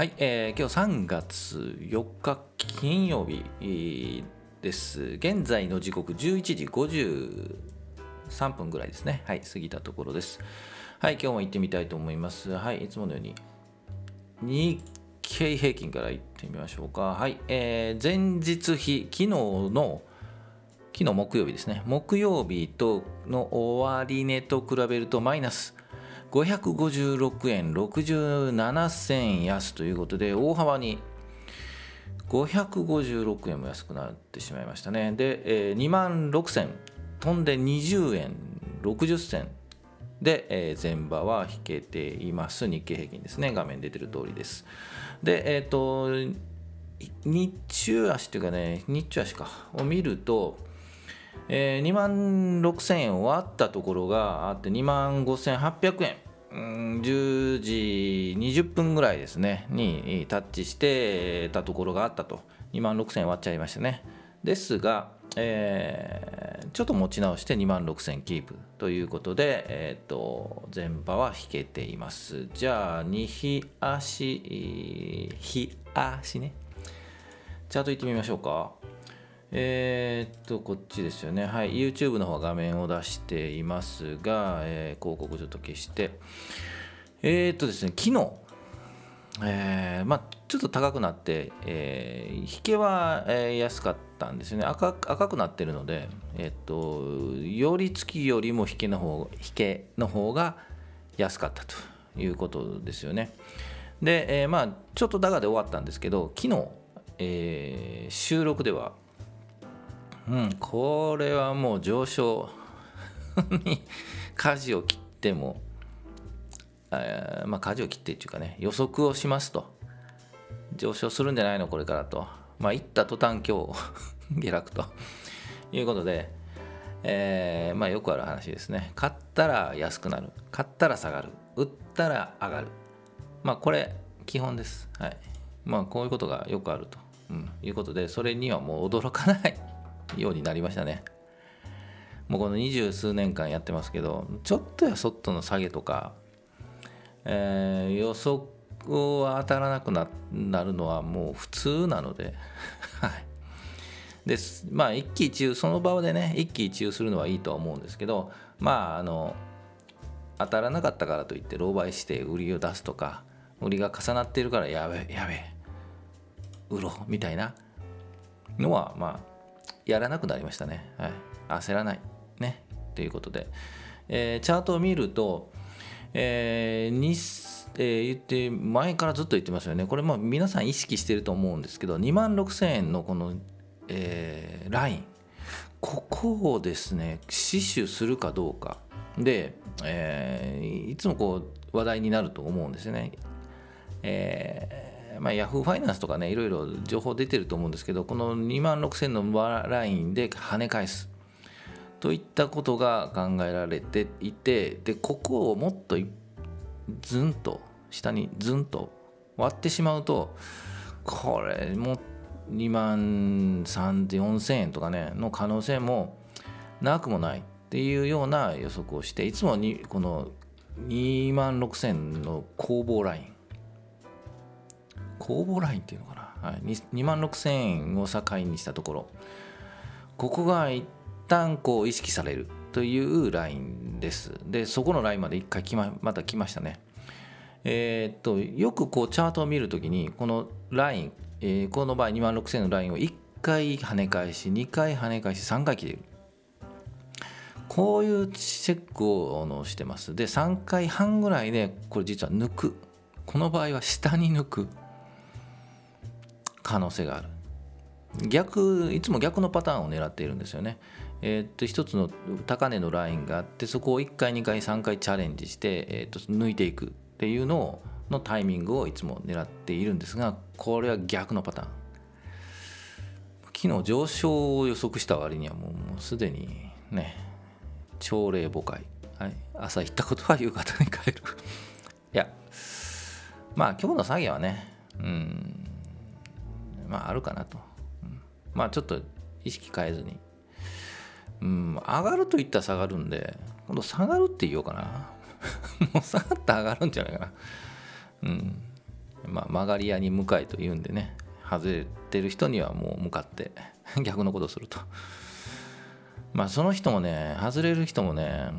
はい、えー、今日3月4日金曜日です。現在の時刻11時53分ぐらいですね。はい、過ぎたところです。はい、今日も行ってみたいと思います。はい、いつものように日経平均から行ってみましょうか。はい、えー、前日比、昨日の昨日木曜日ですね。木曜日との終値と比べるとマイナス556円67銭安ということで大幅に556円も安くなってしまいましたね。で、えー、2万6000飛んで20円60銭。で、え、前場は引けています。日経平均ですね。画面出てる通りです。でえっ、ー、と日中足というかね日中足か。を見るとえー、2万6000円終わったところがあって2万5800円、うん、10時20分ぐらいですね。にタッチしてたところがあったと。2万6000円終わっちゃいましたね。ですが、えー、ちょっと持ち直して2万6000円キープ。ということで、えーと、前場は引けています。じゃあ2日足日足ね。チャートいってみましょうか。えー、っと、こっちですよね。はい。YouTube の方は画面を出していますが、えー、広告ちょっと消して。えー、っとですね、昨日、えー、まあ、ちょっと高くなって、えー、引けは、えー、安かったんですよね赤。赤くなってるので、えっと、寄り付きよりも引けの方引けの方が安かったということですよね。で、えー、まあ、ちょっと高で終わったんですけど、昨日、えー、収録では、うん、これはもう上昇 に舵を切っても、えー、まあ舵を切ってっていうかね予測をしますと。上昇するんじゃないのこれからと。まあ行った途端今日 下落と。いうことで、えー、まあよくある話ですね。買ったら安くなる。買ったら下がる。売ったら上がる。まあこれ基本です。はい。まあこういうことがよくあると、うん、いうことでそれにはもう驚かない。ようになりましたね。もうこの二十数年間やってますけど、ちょっとやそっとの下げとか、えー、予測は当たらなくなるのはもう普通なので、はい。でまあ一喜一憂その場でね一喜一憂するのはいいとは思うんですけどまああの当たらなかったからといって狼狽して売りを出すとか売りが重なっているからやべえやべえ売ろうみたいなのはまあやらなくなりましたね。はい、焦らない。ね。ということで、えー、チャートを見ると、えーにえー、言って前からずっと言ってますよね。これも皆さん意識してると思うんですけど、2万6000円のこの、えー、ライン、ここをですね、死守するかどうかで、えー、いつもこう話題になると思うんですよね。えーまあ、ヤフーファイナンスとかね、いろいろ情報出てると思うんですけど、この2万6000のラインで跳ね返す。といったことが考えられていて、で、ここをもっとずんと、下にずんと割ってしまうと、これも2万34000円とかね、の可能性もなくもないっていうような予測をして、いつもにこの2万6000の攻防ライン、公募ラインっていうのかな、はい、2万6000円を境にしたところ。ここが一旦こう意識されるというラインです。でそこのラインまで一回来ままた来ましたね。えー、っとよくこうチャートを見るときにこのライン、えー、この場合2万6000円のラインを1回跳ね返し2回跳ね返し3回切れる。こういうチェックをのしてます。で3回半ぐらいでこれ実は抜く。この場合は下に抜く。可能性がある。逆いつも逆のパターンを狙っているんですよね。えー、っと一つの高値のラインがあってそこを1回2回3回チャレンジして、えー、っと抜いていくっていうのをのタイミングをいつも狙っているんですがこれは逆のパターン。昨日上昇を予測した割にはもうもうすでにね朝礼誤解、はい、朝言ったことは夕方に変える。いやまあ今日の作業はねうん。まああるかなと、うん、まあちょっと意識変えずに、うん、上がるといったら下がるんで今度下がるって言おうかな。もう下がって上がるんじゃないかな。うん。まあ、曲がり屋に向かいというんでね。外れてる人にはもう向かって 逆のことすると。まあその人もね外れる人もね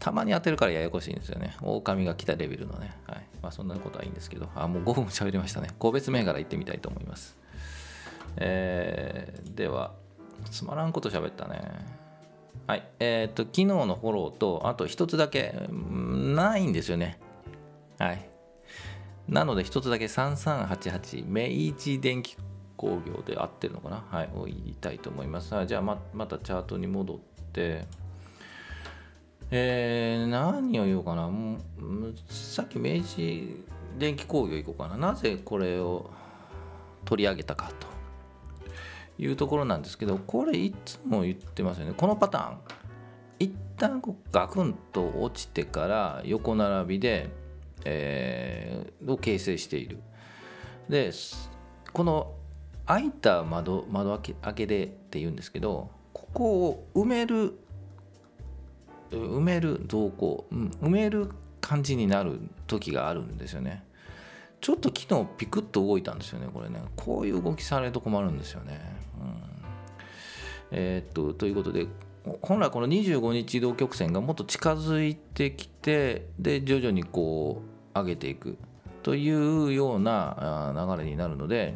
たまに当てるからややこしいんですよね。狼が来たレベルのね。はい。まあそんなことはいいんですけど。あもう5分喋りましたね。個別銘柄行ってみたいと思います。えー、ではつまらんこと喋ったね。はい。えー、っと昨日のフォローとあと一つだけないんですよね。はい。なので一つだけ3388明治電機工業で合ってるのかな？はい。を言いたいと思います。じゃあままたチャートに戻って。えー、何を言おうかな？さっき明治電機工業行こうかな。なぜこれを取り上げたかと。いうところなんですけどこれいつも言ってますよね。このパターン。一旦こうガクンと落ちてから横並びで、えー、を形成している。でこの開いた窓窓開け開けでっていうんですけどここを埋める埋める動向、うん、埋める感じになる時があるんですよね。ちょっと昨日ピクッと動いたんですよね。これね。こういう動きされると困るんですよね、うん、えー、っとということで本来この25日移動曲線がもっと近づいてきてで徐々にこう上げていく。というような流れになるので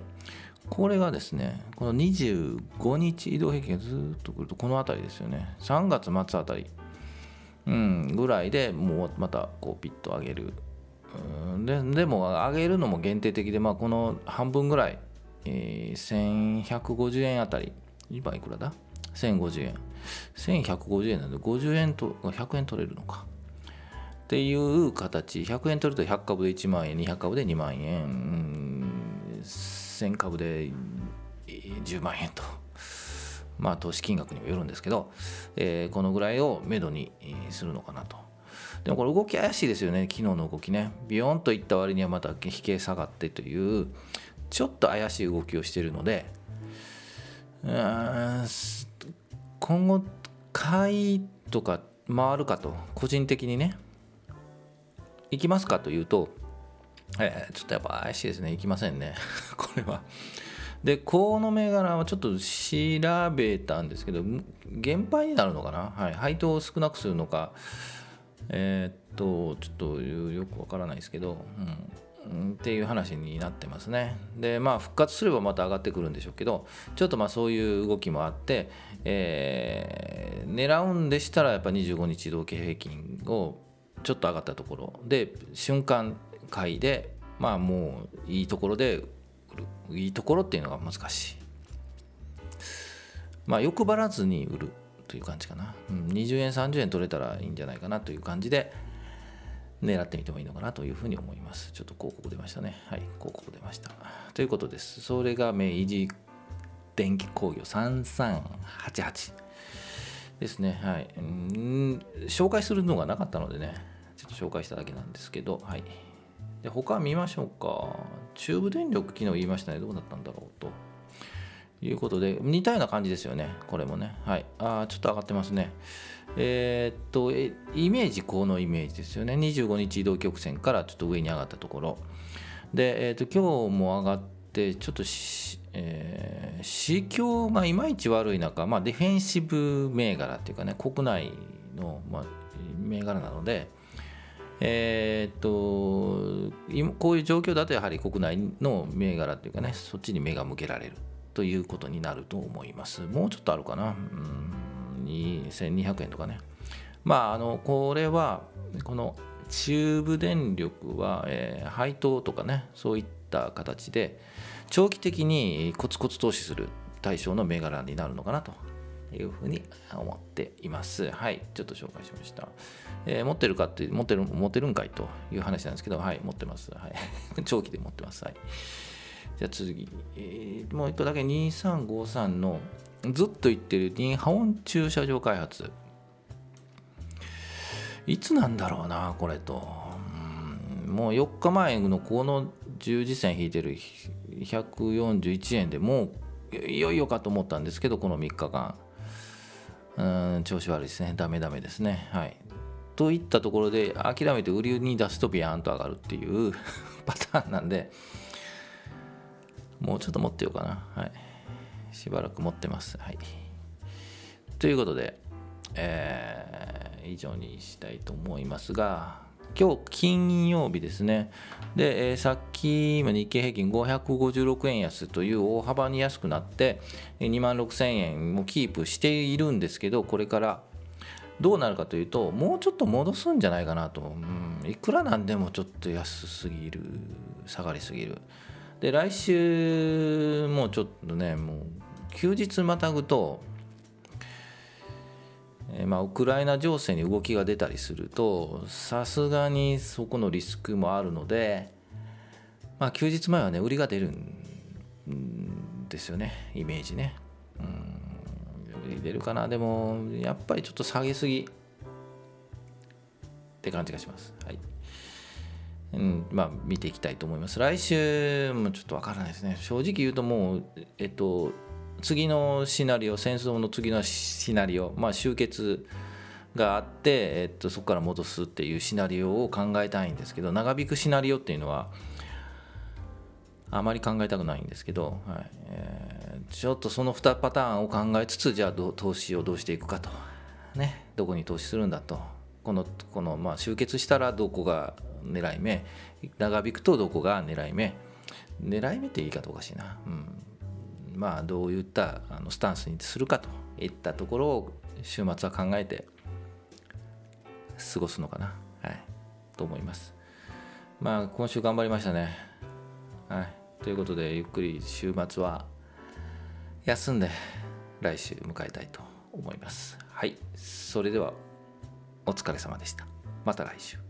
これがですねこの25日移動平均がずっとくるとこの辺りですよね。3月末あたり、うん、ぐらいでもうまたこうピッと上げる。ででも上げるのも限定的で、まあ、この半分ぐらい、えー、1150円あたり。今いくらだ？1050円。1150円なんで50円と100円取れるのか。っていう形。100円取ると100株で1万円200株で2万円。1000株で10万円と。まあ投資金額にもよるんですけど、えー、このぐらいをめどにするのかなと。でもこれ動き怪しいですよね。昨日の動きね。ビヨンといった割にはまた引け下がってというちょっと怪しい動きをしているので今後買いとか回るかと個人的にね行きますかというと、えー、ちょっとやっぱ怪しいですね。行きませんね。これは。でこの銘柄はちょっと調べたんですけど減配になるのかな、はい、配当を少なくするのか。えー、っとちょっとよくわからないですけど、うん、っていう話になってますね。でまあ復活すればまた上がってくるんでしょうけどちょっとまあそういう動きもあって、えー、狙うんでしたらやっぱ25日移動平均をちょっと上がったところで瞬間買いでまあもういいところで売るいいところっていうのが難しい。まあ欲張らずに売るという感じかな、うん、20円30円取れたらいいんじゃないかなという感じで狙ってみてもいいのかなというふうに思います。ちょっと広告出ましたね。はい。広告出ました。ということです。それが明治電気工業。3388ですね。はい、うん、紹介するのがなかったのでね。ちょっと紹介しただけなんですけど。はい。で他見ましょうか。中部電力昨日言いましたね。どうだったんだろうと。いうことで、似たような感じですよね、これもね。はい。あ、ちょっと上がってますね。えー、っとえ、イメージ、このイメージですよね。25日移動曲線からちょっと上に上がったところ。で、えー、っと、今日も上がって、ちょっとしえー、市況がいまいち悪い中、まあ、ディフェンシブ銘柄っていうかね、国内の、まあ、銘柄なので、え、っとこういう状況だとやはり国内の銘柄っていうかねそっちに目が向けられるということになると思います。もうちょっとあるかな？うん、2200円とかね。まあ、あの、これは、この中部電力は、えー、配当とかね、そういった形で、長期的にコツコツ投資する対象の銘柄になるのかなというふうに思っています。はい、ちょっと紹介しました。えー、持ってるかって持ってる、持ってるんかいという話なんですけど、はい、持ってます。はい、長期で持ってます。はい。じゃあ次、えー、もう一個だけ2353のずっと言ってるニンハオン駐車場開発。いつなんだろうなこれと。もう4日前のこの十字線引いてる141円でもういよいよかと思ったんですけどこの3日間。うん調子悪いですね。ダメダメですね。はい。といったところで諦めて売りに出すとビヤンと上がるっていう パターンなんでもうちょっと持ってようかな。はい。しばらく持ってます。はい。ということで、えー、以上にしたいと思いますが今日金曜日ですね。で、えー、さっき今日経平均556円安という大幅に安くなって2万6000円もキープしているんですけどこれからどうなるかというともうちょっと戻すんじゃないかなと、うん、いくらなんでもちょっと安すぎる下がりすぎる。で来週もちょっとねもう休日またぐとえまあ、ウクライナ情勢に動きが出たりするとさすがにそこのリスクもあるので、まあ、休日前はね売りが出るんですよねイメージね。うん売り出るかなでもやっぱりちょっと下げすぎって感じがします。はいうん、まあ見ていきたいと思います。来週もちょっとわからないですね。正直言うともうえっと次のシナリオ戦争の次のシナリオ、まあ、終結があって、えっと、そこから戻すっていうシナリオを考えたいんですけど長引くシナリオっていうのはあまり考えたくないんですけど、はいえー、ちょっとその2パターンを考えつつじゃあ投資をどうしていくかと、ね、どこに投資するんだとこのこの、まあ、終結したらどこが狙い目長引くとどこが狙い目狙い目って言い方おかしいな、うん、まあ、どういったあのスタンスにするかといったところを週末は考えて過ごすのかな、はい、と思います。まあ今週頑張りましたね。はい、ということでゆっくり週末は休んで来週迎えたいと思います。はい、それでは。お疲れ様でした。また来週。